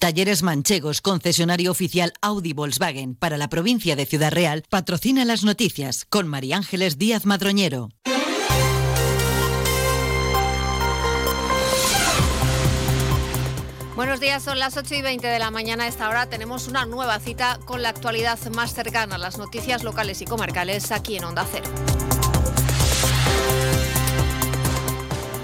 Talleres Manchegos, concesionario oficial Audi Volkswagen para la provincia de Ciudad Real, patrocina las noticias con María Ángeles Díaz Madroñero. Buenos días, son las 8 y 20 de la mañana. A esta hora tenemos una nueva cita con la actualidad más cercana, las noticias locales y comarcales aquí en Onda Cero.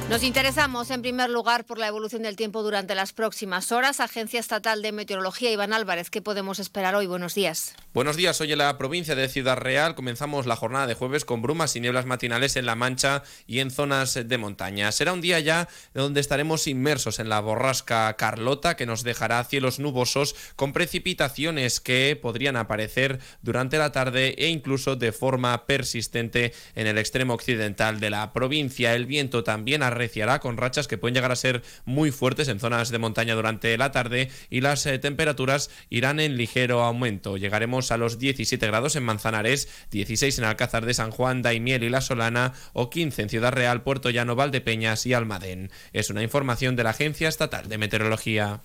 Nos interesamos en primer lugar por la evolución del tiempo durante las próximas horas. Agencia Estatal de Meteorología, Iván Álvarez, ¿qué podemos esperar hoy? Buenos días. Buenos días, hoy en la provincia de Ciudad Real comenzamos la jornada de jueves con brumas y nieblas matinales en La Mancha y en zonas de montaña. Será un día ya donde estaremos inmersos en la borrasca Carlota que nos dejará cielos nubosos con precipitaciones que podrían aparecer durante la tarde e incluso de forma persistente en el extremo occidental de la provincia. El viento también arreciará con rachas que pueden llegar a ser muy fuertes en zonas de montaña durante la tarde y las eh, temperaturas irán en ligero aumento. Llegaremos a los 17 grados en Manzanares, 16 en Alcázar de San Juan, Daimiel y La Solana o 15 en Ciudad Real, Puerto Llano, Valdepeñas y Almadén. Es una información de la Agencia Estatal de Meteorología.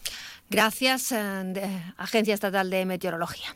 Gracias, eh, Agencia Estatal de Meteorología.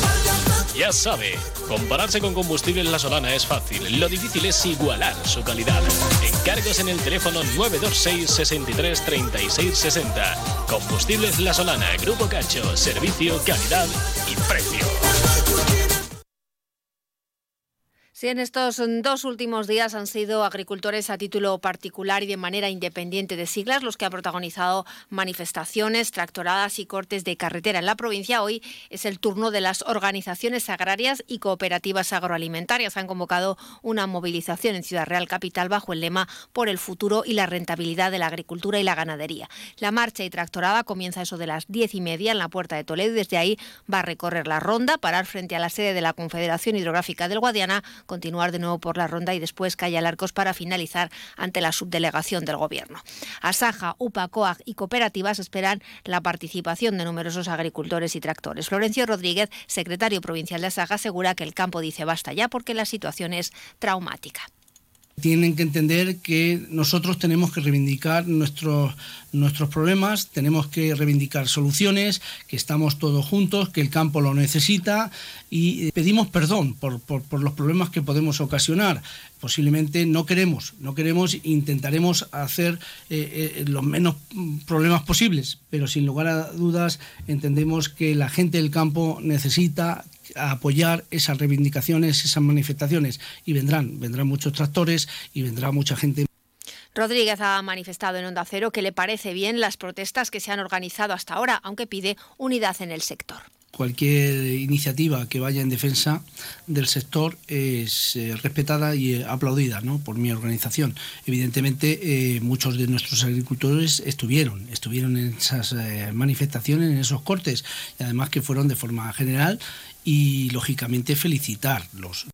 Ya sabe, compararse con combustibles La Solana es fácil. Lo difícil es igualar su calidad. Encargos en el teléfono 926 63 36 60. Combustibles La Solana, Grupo Cacho, servicio, calidad y precio. Sí, en estos dos últimos días han sido agricultores a título particular y de manera independiente de siglas los que han protagonizado manifestaciones, tractoradas y cortes de carretera en la provincia. Hoy es el turno de las organizaciones agrarias y cooperativas agroalimentarias. Han convocado una movilización en Ciudad Real Capital bajo el lema por el futuro y la rentabilidad de la agricultura y la ganadería. La marcha y tractorada comienza eso de las diez y media en la Puerta de Toledo y desde ahí va a recorrer la ronda, parar frente a la sede de la Confederación Hidrográfica del Guadiana continuar de nuevo por la ronda y después calle Arcos para finalizar ante la subdelegación del Gobierno. Asaja, UPA, COAG y cooperativas esperan la participación de numerosos agricultores y tractores. Florencio Rodríguez, secretario provincial de Asaja, asegura que el campo dice basta ya porque la situación es traumática tienen que entender que nosotros tenemos que reivindicar nuestros, nuestros problemas, tenemos que reivindicar soluciones, que estamos todos juntos, que el campo lo necesita y pedimos perdón por, los problemas que podemos ocasionar. Posiblemente no queremos, no queremos, intentaremos hacer eh, eh, los menos problemas posibles, pero sin lugar a dudas entendemos que la gente del campo necesita a apoyar esas reivindicaciones, esas manifestaciones y vendrán, vendrán muchos tractores y vendrá mucha gente. Rodríguez ha manifestado en Onda Cero que le parece bien las protestas que se han organizado hasta ahora, aunque pide unidad en el sector cualquier iniciativa que vaya en defensa del sector es eh, respetada y eh, aplaudida ¿no? por mi organización. Evidentemente, eh, muchos de nuestros agricultores estuvieron, estuvieron en esas manifestaciones, en esos cortes, y además que fueron de forma general y lógicamente felicitarlos.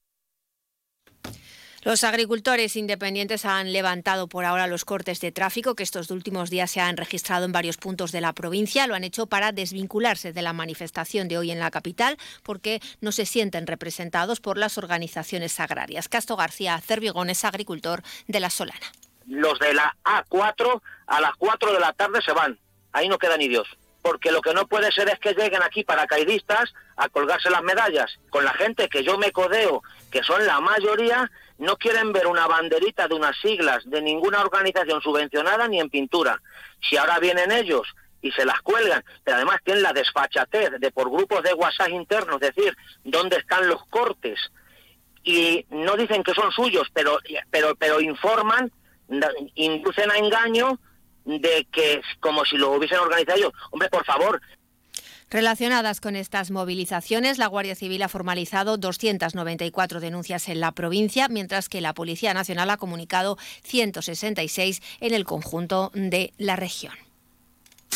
Los agricultores independientes han levantado por ahora los cortes de tráfico que estos últimos días se han registrado en varios puntos de la provincia. Lo han hecho para desvincularse de la manifestación de hoy en la capital porque no se sienten representados por las organizaciones agrarias. Castro García Cervigón es agricultor de La Solana. Los de la A4 a las 4 de la tarde se van. Ahí no queda ni Dios porque lo que no puede ser es que lleguen aquí paracaidistas a colgarse las medallas. Con la gente que yo me codeo, que son la mayoría, no quieren ver una banderita de unas siglas de ninguna organización subvencionada ni en pintura. Si ahora vienen ellos y se las cuelgan, pero además tienen la desfachatez de por grupos de WhatsApp internos, decir, dónde están los cortes, y no dicen que son suyos, pero, pero, pero informan, inducen a engaño de que como si lo hubiesen organizado ellos. Hombre, por favor, Relacionadas con estas movilizaciones, la Guardia Civil ha formalizado 294 denuncias en la provincia, mientras que la Policía Nacional ha comunicado 166 en el conjunto de la región.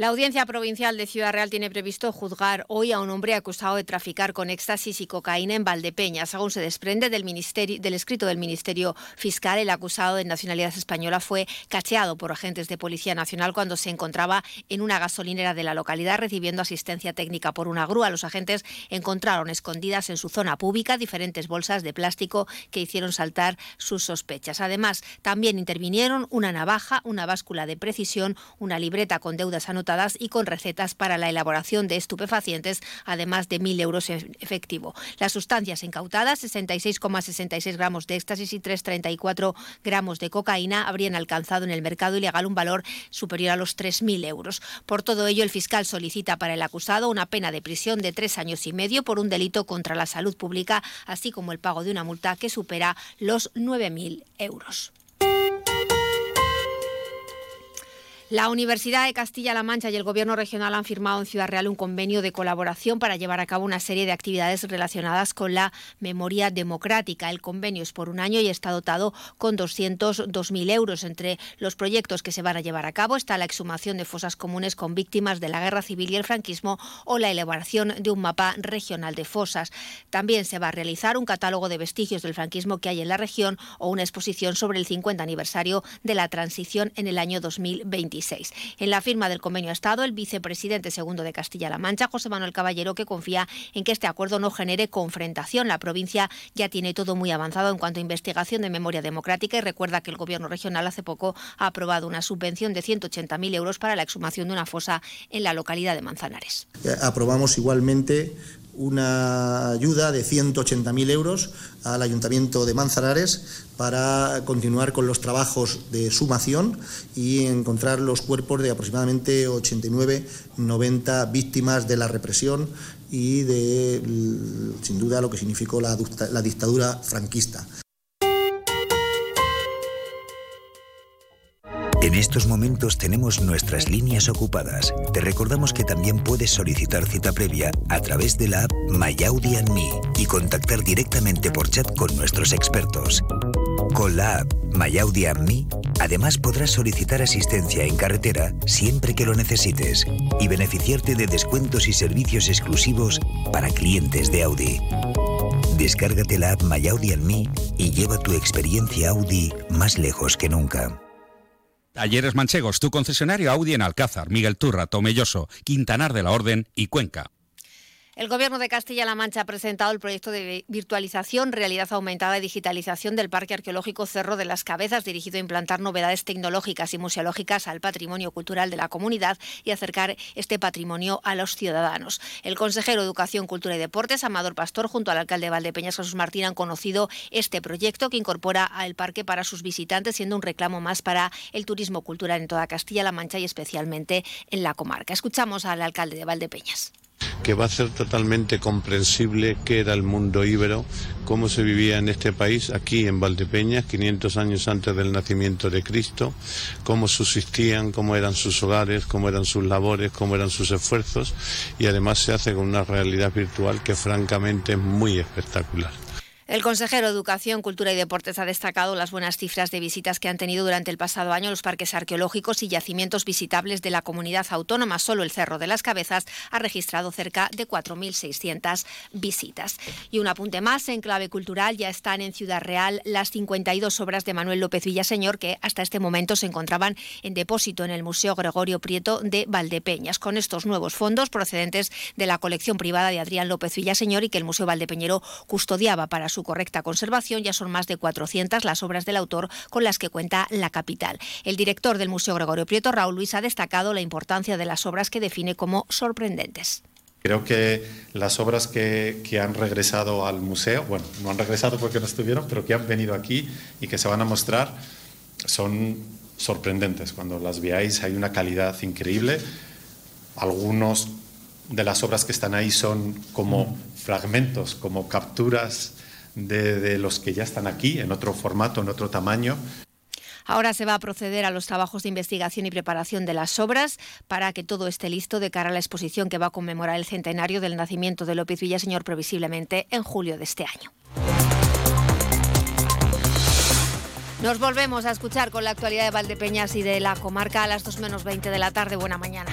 La Audiencia Provincial de Ciudad Real tiene previsto juzgar hoy a un hombre acusado de traficar con éxtasis y cocaína en Valdepeñas. Según se desprende del, del escrito del Ministerio Fiscal, el acusado de nacionalidad española fue cacheado por agentes de Policía Nacional cuando se encontraba en una gasolinera de la localidad recibiendo asistencia técnica por una grúa. Los agentes encontraron escondidas en su zona pública diferentes bolsas de plástico que hicieron saltar sus sospechas. Además, también intervinieron una navaja, una báscula de precisión, una libreta con deudas anotadas y con recetas para la elaboración de estupefacientes, además de 1.000 euros en efectivo. Las sustancias incautadas, 66,66 gramos de éxtasis y 3,34 gramos de cocaína, habrían alcanzado en el mercado ilegal un valor superior a los 3.000 euros. Por todo ello, el fiscal solicita para el acusado una pena de prisión de tres años y medio por un delito contra la salud pública, así como el pago de una multa que supera los 9.000 euros. La Universidad de Castilla-La Mancha y el Gobierno regional han firmado en Ciudad Real un convenio de colaboración para llevar a cabo una serie de actividades relacionadas con la memoria democrática. El convenio es por un año y está dotado con 202.000 euros. Entre los proyectos que se van a llevar a cabo está la exhumación de fosas comunes con víctimas de la guerra civil y el franquismo o la elaboración de un mapa regional de fosas. También se va a realizar un catálogo de vestigios del franquismo que hay en la región o una exposición sobre el 50 aniversario de la transición en el año 2025. En la firma del convenio ha estado el vicepresidente segundo de Castilla-La Mancha, José Manuel Caballero, que confía en que este acuerdo no genere confrontación. La provincia ya tiene todo muy avanzado en cuanto a investigación de memoria democrática y recuerda que el gobierno regional hace poco ha aprobado una subvención de 180.000 euros para la exhumación de una fosa en la localidad de Manzanares. Aprobamos igualmente una ayuda de 180.000 euros al Ayuntamiento de Manzanares para continuar con los trabajos de sumación y encontrar los cuerpos de aproximadamente 89-90 víctimas de la represión y de, sin duda, lo que significó la, la dictadura franquista. En estos momentos tenemos nuestras líneas ocupadas. Te recordamos que también puedes solicitar cita previa a través de la app MyAudi y contactar directamente por chat con nuestros expertos. Con la app MyAudi además podrás solicitar asistencia en carretera siempre que lo necesites y beneficiarte de descuentos y servicios exclusivos para clientes de Audi. Descárgate la app MyAudi y lleva tu experiencia Audi más lejos que nunca. Talleres Manchegos, tu concesionario Audi en Alcázar, Miguel Turra, Tomelloso, Quintanar de la Orden y Cuenca. El Gobierno de Castilla-La Mancha ha presentado el proyecto de virtualización, realidad aumentada y digitalización del Parque Arqueológico Cerro de las Cabezas, dirigido a implantar novedades tecnológicas y museológicas al patrimonio cultural de la comunidad y acercar este patrimonio a los ciudadanos. El consejero de Educación, Cultura y Deportes, Amador Pastor, junto al alcalde de Valdepeñas, Jesús Martín, han conocido este proyecto que incorpora al parque para sus visitantes, siendo un reclamo más para el turismo cultural en toda Castilla-La Mancha y especialmente en la comarca. Escuchamos al alcalde de Valdepeñas que va a ser totalmente comprensible qué era el mundo íbero, cómo se vivía en este país, aquí en Valdepeñas, 500 años antes del nacimiento de Cristo, cómo subsistían, cómo eran sus hogares, cómo eran sus labores, cómo eran sus esfuerzos y además se hace con una realidad virtual que francamente es muy espectacular. El consejero de Educación, Cultura y Deportes ha destacado las buenas cifras de visitas que han tenido durante el pasado año los parques arqueológicos y yacimientos visitables de la comunidad autónoma. Solo el Cerro de las Cabezas ha registrado cerca de 4.600 visitas. Y un apunte más, en clave cultural ya están en Ciudad Real las 52 obras de Manuel López Villaseñor que hasta este momento se encontraban en depósito en el Museo Gregorio Prieto de Valdepeñas. Con estos nuevos fondos procedentes de la colección privada de Adrián López Villaseñor y que el Museo Valdepeñero custodiaba para su correcta conservación. Ya son más de 400 las obras del autor con las que cuenta la capital. El director del Museo Gregorio Prieto, Raúl Luis, ha destacado la importancia de las obras que define como sorprendentes. Creo que las obras que, que, han regresado al museo, bueno, no han regresado porque no estuvieron, pero que han venido aquí y que se van a mostrar, son sorprendentes. Cuando las veáis hay una calidad increíble. Algunos de las obras que están ahí son como fragmentos, como capturas de los que ya están aquí, en otro formato, en otro tamaño. Ahora se va a proceder a los trabajos de investigación y preparación de las obras para que todo esté listo de cara a la exposición que va a conmemorar el centenario del nacimiento de López Villaseñor previsiblemente en julio de este año. Nos volvemos a escuchar con la actualidad de Valdepeñas y de la comarca a las 2 menos 20 de la tarde. Buena mañana.